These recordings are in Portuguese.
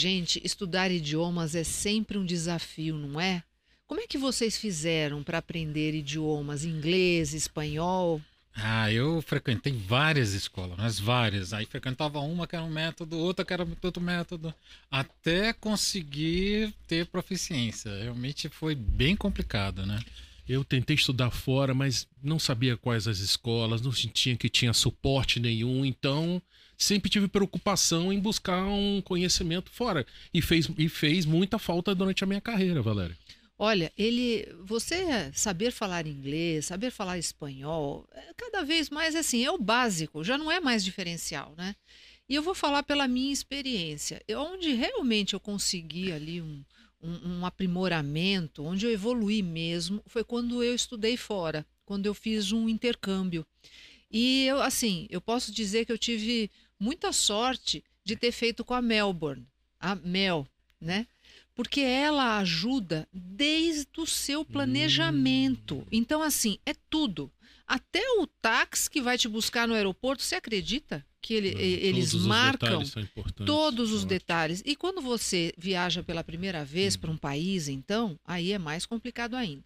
Gente, estudar idiomas é sempre um desafio, não é? Como é que vocês fizeram para aprender idiomas? Inglês, espanhol? Ah, eu frequentei várias escolas, mas várias. Aí frequentava uma que era um método, outra que era outro método, até conseguir ter proficiência. Realmente foi bem complicado, né? Eu tentei estudar fora, mas não sabia quais as escolas, não sentia que tinha suporte nenhum, então sempre tive preocupação em buscar um conhecimento fora. E fez, e fez muita falta durante a minha carreira, Valéria. Olha, ele, você saber falar inglês, saber falar espanhol, é cada vez mais assim, é o básico, já não é mais diferencial, né? E eu vou falar pela minha experiência, onde realmente eu consegui ali um, um, um aprimoramento, onde eu evolui mesmo, foi quando eu estudei fora, quando eu fiz um intercâmbio. E eu, assim, eu posso dizer que eu tive muita sorte de ter feito com a Melbourne, a Mel, né? porque ela ajuda desde o seu planejamento. Hum. Então, assim, é tudo. Até o táxi que vai te buscar no aeroporto, você acredita que ele, Não, eles marcam todos os detalhes? E quando você viaja pela primeira vez hum. para um país, então, aí é mais complicado ainda.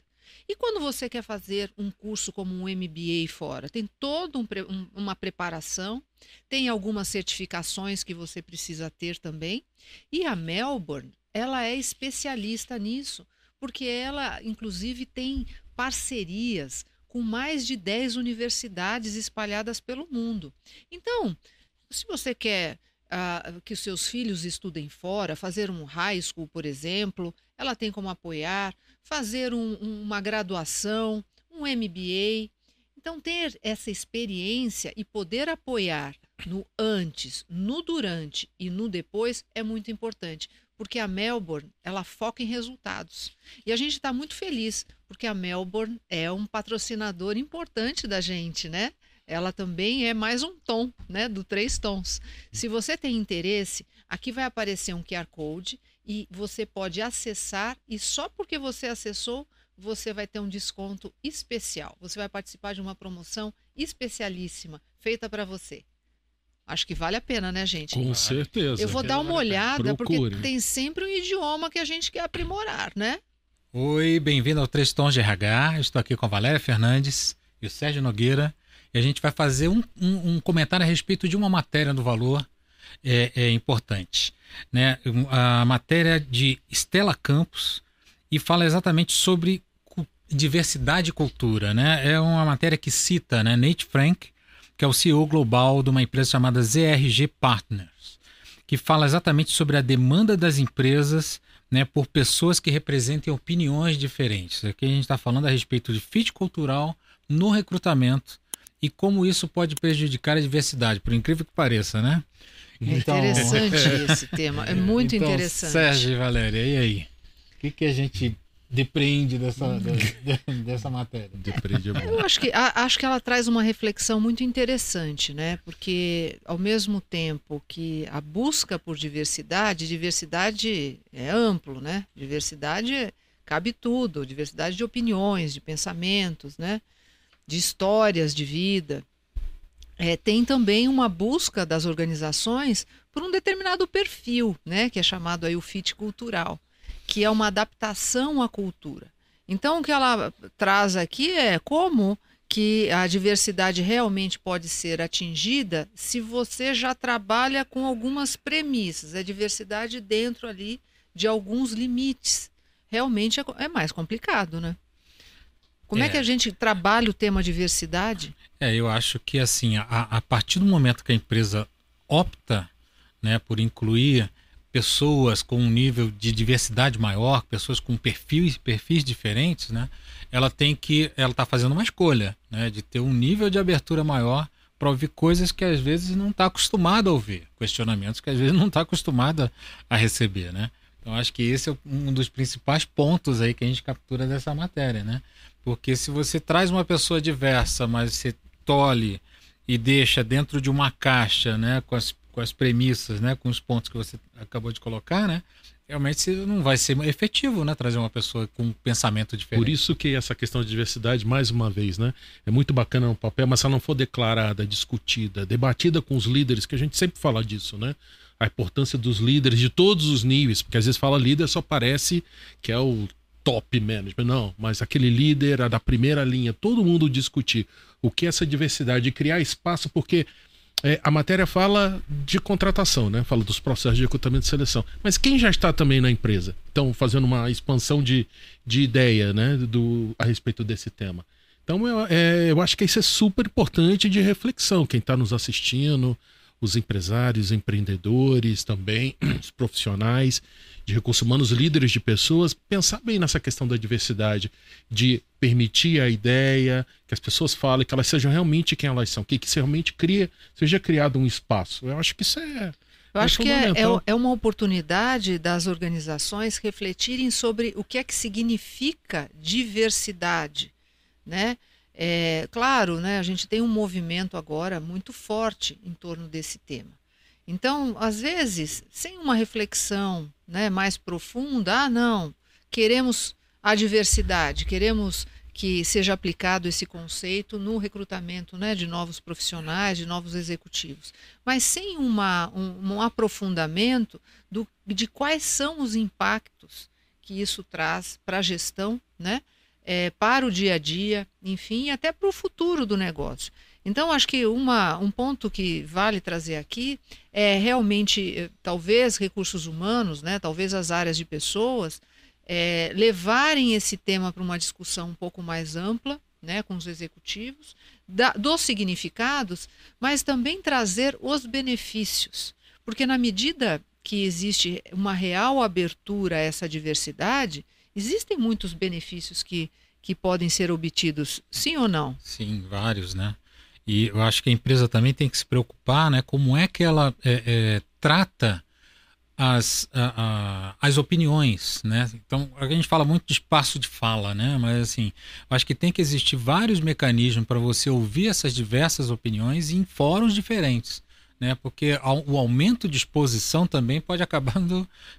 E quando você quer fazer um curso como um MBA fora, tem toda um, um, uma preparação, tem algumas certificações que você precisa ter também. E a Melbourne, ela é especialista nisso, porque ela, inclusive, tem parcerias com mais de 10 universidades espalhadas pelo mundo. Então, se você quer que os seus filhos estudem fora, fazer um high school, por exemplo, ela tem como apoiar, fazer um, uma graduação, um MBA. Então, ter essa experiência e poder apoiar no antes, no durante e no depois é muito importante, porque a Melbourne ela foca em resultados. E a gente está muito feliz, porque a Melbourne é um patrocinador importante da gente, né? Ela também é mais um tom, né? Do três tons. Se você tem interesse, aqui vai aparecer um QR Code e você pode acessar, e só porque você acessou, você vai ter um desconto especial. Você vai participar de uma promoção especialíssima feita para você. Acho que vale a pena, né, gente? Com certeza. Eu vou dar uma olhada, Procure. porque tem sempre um idioma que a gente quer aprimorar, né? Oi, bem-vindo ao Três Tons de RH. estou aqui com a Valéria Fernandes e o Sérgio Nogueira. E a gente vai fazer um, um, um comentário a respeito de uma matéria do valor é, é, importante. Né? A matéria de Estela Campos e fala exatamente sobre diversidade e cultura. Né? É uma matéria que cita né, Nate Frank, que é o CEO global de uma empresa chamada ZRG Partners, que fala exatamente sobre a demanda das empresas né, por pessoas que representem opiniões diferentes. Aqui a gente está falando a respeito de fit cultural no recrutamento e como isso pode prejudicar a diversidade, por incrível que pareça, né? É então... interessante esse tema, é muito então, interessante. Sérgio e Valéria, e aí? O que, que a gente depreende dessa, dessa matéria. Depreende é. Eu acho que, a, acho que ela traz uma reflexão muito interessante, né? Porque ao mesmo tempo que a busca por diversidade, diversidade é amplo, né? Diversidade cabe tudo, diversidade de opiniões, de pensamentos, né? De histórias de vida. É, tem também uma busca das organizações por um determinado perfil, né? Que é chamado aí o fit cultural que é uma adaptação à cultura. Então, o que ela traz aqui é como que a diversidade realmente pode ser atingida se você já trabalha com algumas premissas, a diversidade dentro ali de alguns limites. Realmente é, é mais complicado, né? Como é. é. que a gente trabalha o tema diversidade? É, eu acho que assim, a, a partir do momento que a empresa opta né, por incluir pessoas com um nível de diversidade maior, pessoas com perfis, perfis diferentes, né? Ela tem que, ela está fazendo uma escolha, né? De ter um nível de abertura maior para ouvir coisas que às vezes não está acostumada a ouvir, questionamentos que às vezes não está acostumada a receber, né? Então acho que esse é um dos principais pontos aí que a gente captura dessa matéria, né? Porque se você traz uma pessoa diversa, mas você tolhe e deixa dentro de uma caixa, né, com as com as premissas, né, com os pontos que você acabou de colocar, né, realmente não vai ser efetivo, né, trazer uma pessoa com um pensamento diferente. Por isso que essa questão de diversidade, mais uma vez, né, é muito bacana no papel, mas se ela não for declarada, discutida, debatida com os líderes, que a gente sempre fala disso, né, a importância dos líderes de todos os níveis, porque às vezes fala líder só parece que é o top management, não, mas aquele líder da primeira linha, todo mundo discutir o que é essa diversidade, criar espaço, porque é, a matéria fala de contratação, né? Fala dos processos de recrutamento e seleção. Mas quem já está também na empresa? Então, fazendo uma expansão de, de ideia, né? Do, a respeito desse tema. Então, eu, é, eu acho que isso é super importante de reflexão. Quem está nos assistindo, os empresários, empreendedores também, os profissionais de recursos humanos, líderes de pessoas, pensar bem nessa questão da diversidade, de permitir a ideia, que as pessoas falem, que elas sejam realmente quem elas são, que, que realmente cria, seja criado um espaço. Eu acho que isso é. Eu é acho que é, é, é uma oportunidade das organizações refletirem sobre o que é que significa diversidade, né? É, claro, né, a gente tem um movimento agora muito forte em torno desse tema. Então, às vezes, sem uma reflexão né, mais profunda, ah, não, queremos a diversidade, queremos que seja aplicado esse conceito no recrutamento né, de novos profissionais, de novos executivos, mas sem uma, um, um aprofundamento do, de quais são os impactos que isso traz para a gestão, né, é, para o dia a dia, enfim, até para o futuro do negócio. Então, acho que uma, um ponto que vale trazer aqui é realmente, eh, talvez, recursos humanos, né, talvez as áreas de pessoas, é, levarem esse tema para uma discussão um pouco mais ampla, né, com os executivos, da, dos significados, mas também trazer os benefícios. Porque, na medida que existe uma real abertura a essa diversidade, existem muitos benefícios que, que podem ser obtidos, sim ou não? Sim, vários, né? E eu acho que a empresa também tem que se preocupar, né? Como é que ela é, é, trata as, a, a, as opiniões, né? Então, a gente fala muito de espaço de fala, né? Mas, assim, acho que tem que existir vários mecanismos para você ouvir essas diversas opiniões em fóruns diferentes, né? Porque o aumento de exposição também pode acabar,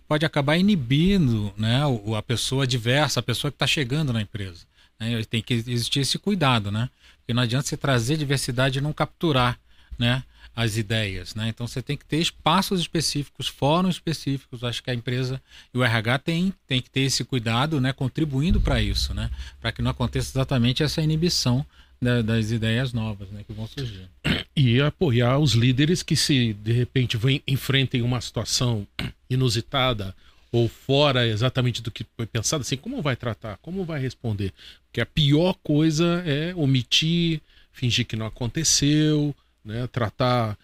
pode acabar inibindo, né? A pessoa diversa, a pessoa que está chegando na empresa. Né? Tem que existir esse cuidado, né? Porque não adianta você trazer diversidade e não capturar né, as ideias. Né? Então você tem que ter espaços específicos, fóruns específicos. Acho que a empresa e o RH tem, tem que ter esse cuidado, né, contribuindo para isso, né? para que não aconteça exatamente essa inibição da, das ideias novas né, que vão surgir. E apoiar os líderes que, se de repente vem, enfrentem uma situação inusitada ou fora exatamente do que foi pensado, assim, como vai tratar, como vai responder? Porque a pior coisa é omitir, fingir que não aconteceu, né? Tratar,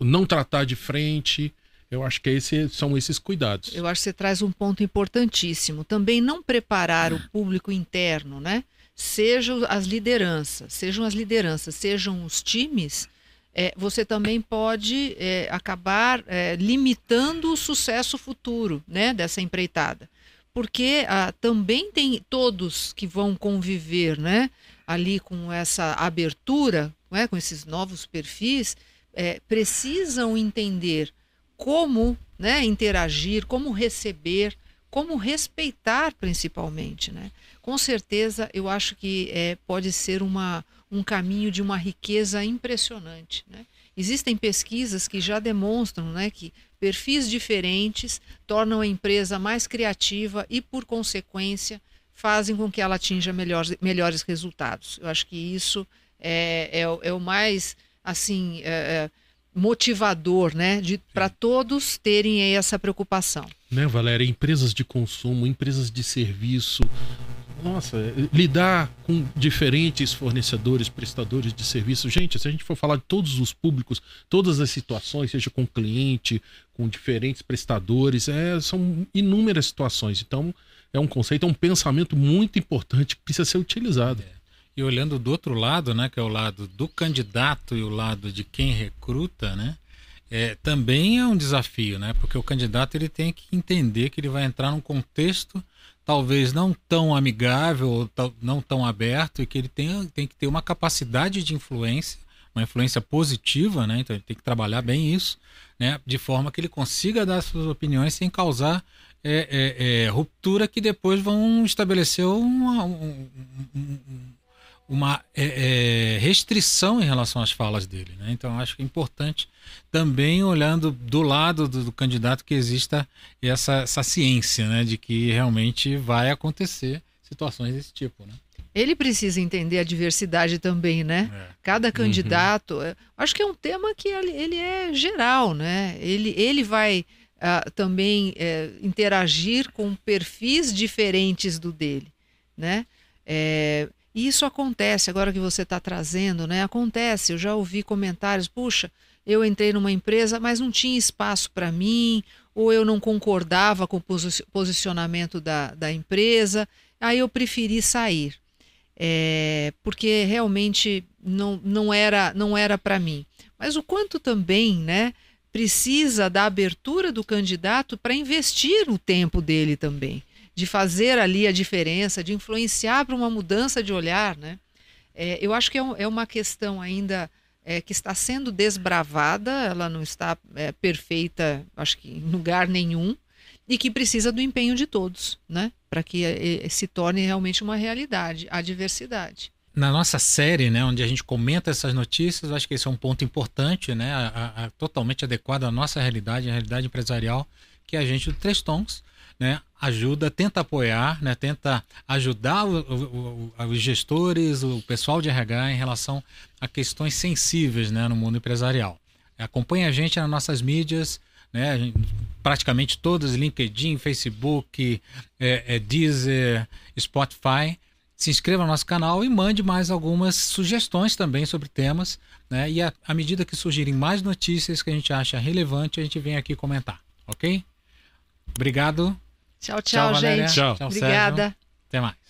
não tratar de frente. Eu acho que esse, são esses cuidados. Eu acho que você traz um ponto importantíssimo. Também não preparar o público interno, né? Sejam as lideranças, sejam as lideranças, sejam os times, é, você também pode é, acabar é, limitando o sucesso futuro né, dessa empreitada. Porque ah, também tem todos que vão conviver né, ali com essa abertura, né, com esses novos perfis, é, precisam entender como né, interagir, como receber, como respeitar principalmente. Né? Com certeza, eu acho que é, pode ser uma, um caminho de uma riqueza impressionante. Né? Existem pesquisas que já demonstram né, que perfis diferentes tornam a empresa mais criativa e, por consequência, fazem com que ela atinja melhores, melhores resultados. Eu acho que isso é, é, é o mais assim é, é motivador, né, para todos terem essa preocupação. Né, Valéria? Empresas de consumo, empresas de serviço, nossa, lidar com diferentes fornecedores, prestadores de serviço. Gente, se a gente for falar de todos os públicos, todas as situações, seja com cliente, com diferentes prestadores, é, são inúmeras situações. Então, é um conceito, é um pensamento muito importante que precisa ser utilizado. É. E olhando do outro lado, né, que é o lado do candidato e o lado de quem recruta, né, é, também é um desafio, né, porque o candidato ele tem que entender que ele vai entrar num contexto talvez não tão amigável ou não tão aberto e que ele tem, tem que ter uma capacidade de influência, uma influência positiva, né? Então ele tem que trabalhar bem isso, né? De forma que ele consiga dar suas opiniões sem causar é, é, é, ruptura que depois vão estabelecer uma, um, um, uma é, é, restrição em relação às falas dele. Né? Então, acho que é importante também, olhando do lado do, do candidato, que exista essa, essa ciência né? de que realmente vai acontecer situações desse tipo. Né? Ele precisa entender a diversidade também, né? É. Cada candidato. Uhum. Acho que é um tema que ele, ele é geral, né? Ele, ele vai uh, também uh, interagir com perfis diferentes do dele, né? É, e isso acontece, agora que você está trazendo, né? Acontece, eu já ouvi comentários, puxa, eu entrei numa empresa, mas não tinha espaço para mim, ou eu não concordava com o posicionamento da, da empresa, aí eu preferi sair. É, porque realmente não, não era não era para mim. Mas o quanto também, né, precisa da abertura do candidato para investir o tempo dele também de fazer ali a diferença, de influenciar para uma mudança de olhar, né? É, eu acho que é, um, é uma questão ainda é, que está sendo desbravada, ela não está é, perfeita, acho que em lugar nenhum, e que precisa do empenho de todos, né? Para que é, é, se torne realmente uma realidade, a diversidade. Na nossa série, né, onde a gente comenta essas notícias, acho que esse é um ponto importante, né, a, a, totalmente adequado à nossa realidade, à realidade empresarial, que é a gente do Três Tons, né, ajuda, tenta apoiar, né, tenta ajudar o, o, o, os gestores, o pessoal de RH em relação a questões sensíveis né, no mundo empresarial. Acompanhe a gente nas nossas mídias, né, praticamente todas, LinkedIn, Facebook, é, é Deezer, Spotify. Se inscreva no nosso canal e mande mais algumas sugestões também sobre temas. Né? E à medida que surgirem mais notícias que a gente acha relevante, a gente vem aqui comentar. Ok? Obrigado. Tchau, tchau, tchau gente. Tchau. Obrigada. Até mais.